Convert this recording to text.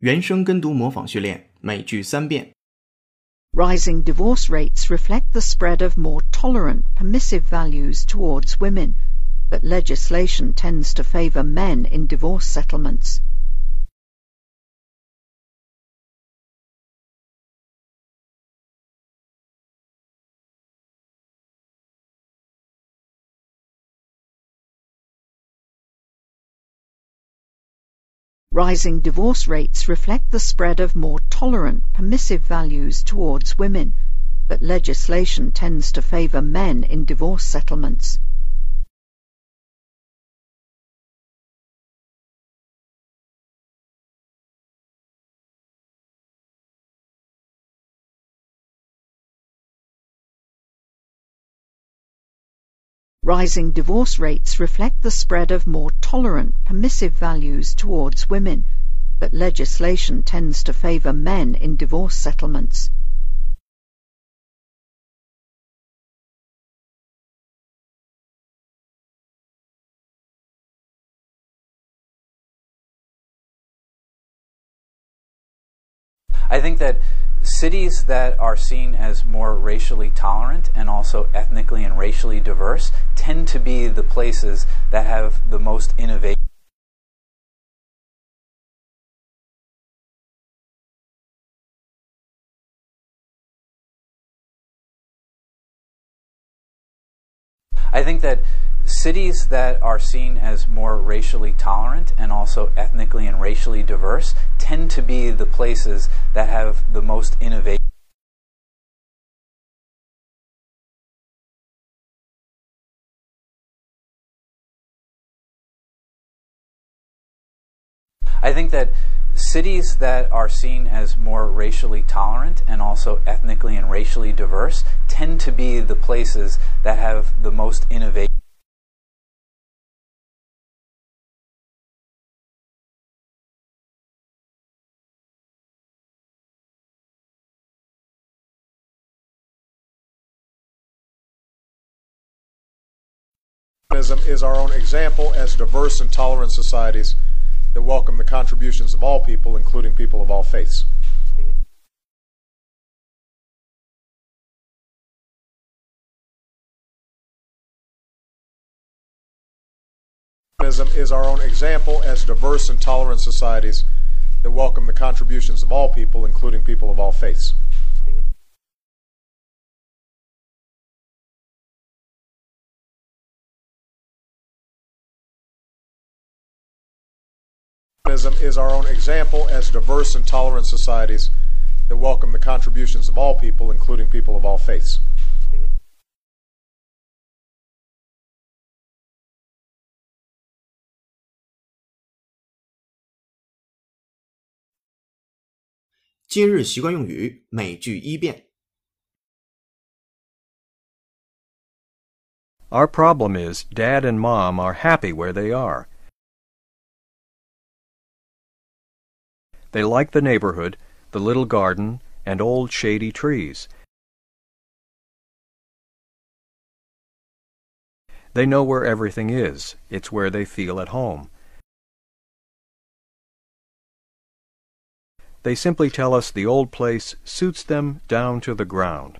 原声跟读模仿训练，每句三遍。 Rising divorce rates reflect the spread of more tolerant, permissive values towards women, but legislation tends to favor men in divorce settlements. Rising divorce rates reflect the spread of more tolerant, permissive values towards women, but legislation tends to favor men in divorce settlements. Rising divorce rates reflect the spread of more tolerant, permissive values towards women, but legislation tends to favor men in divorce settlements. I think that cities that are seen as more racially tolerant and also ethnically and racially diverse tend to be the places that have the most innovation. I think that cities that are seen as more racially tolerant and also ethnically and racially diverse tend to be the places that have the most innovation. I think that cities that are seen as more racially tolerant and also ethnically and racially diverse tend to be the places that have the most innovation. Is our own example as diverse and tolerant societies that welcome the contributions of all people, including people of all faiths. is our own example as diverse and tolerant societies that welcome the contributions of all people, including people of all faiths. Is our own example as diverse and tolerant societies that welcome the contributions of all people, including people of all faiths. Our problem is Dad and Mom are happy where they are. They like the neighborhood, the little garden, and old shady trees. They know where everything is. It's where they feel at home. They simply tell us the old place suits them down to the ground.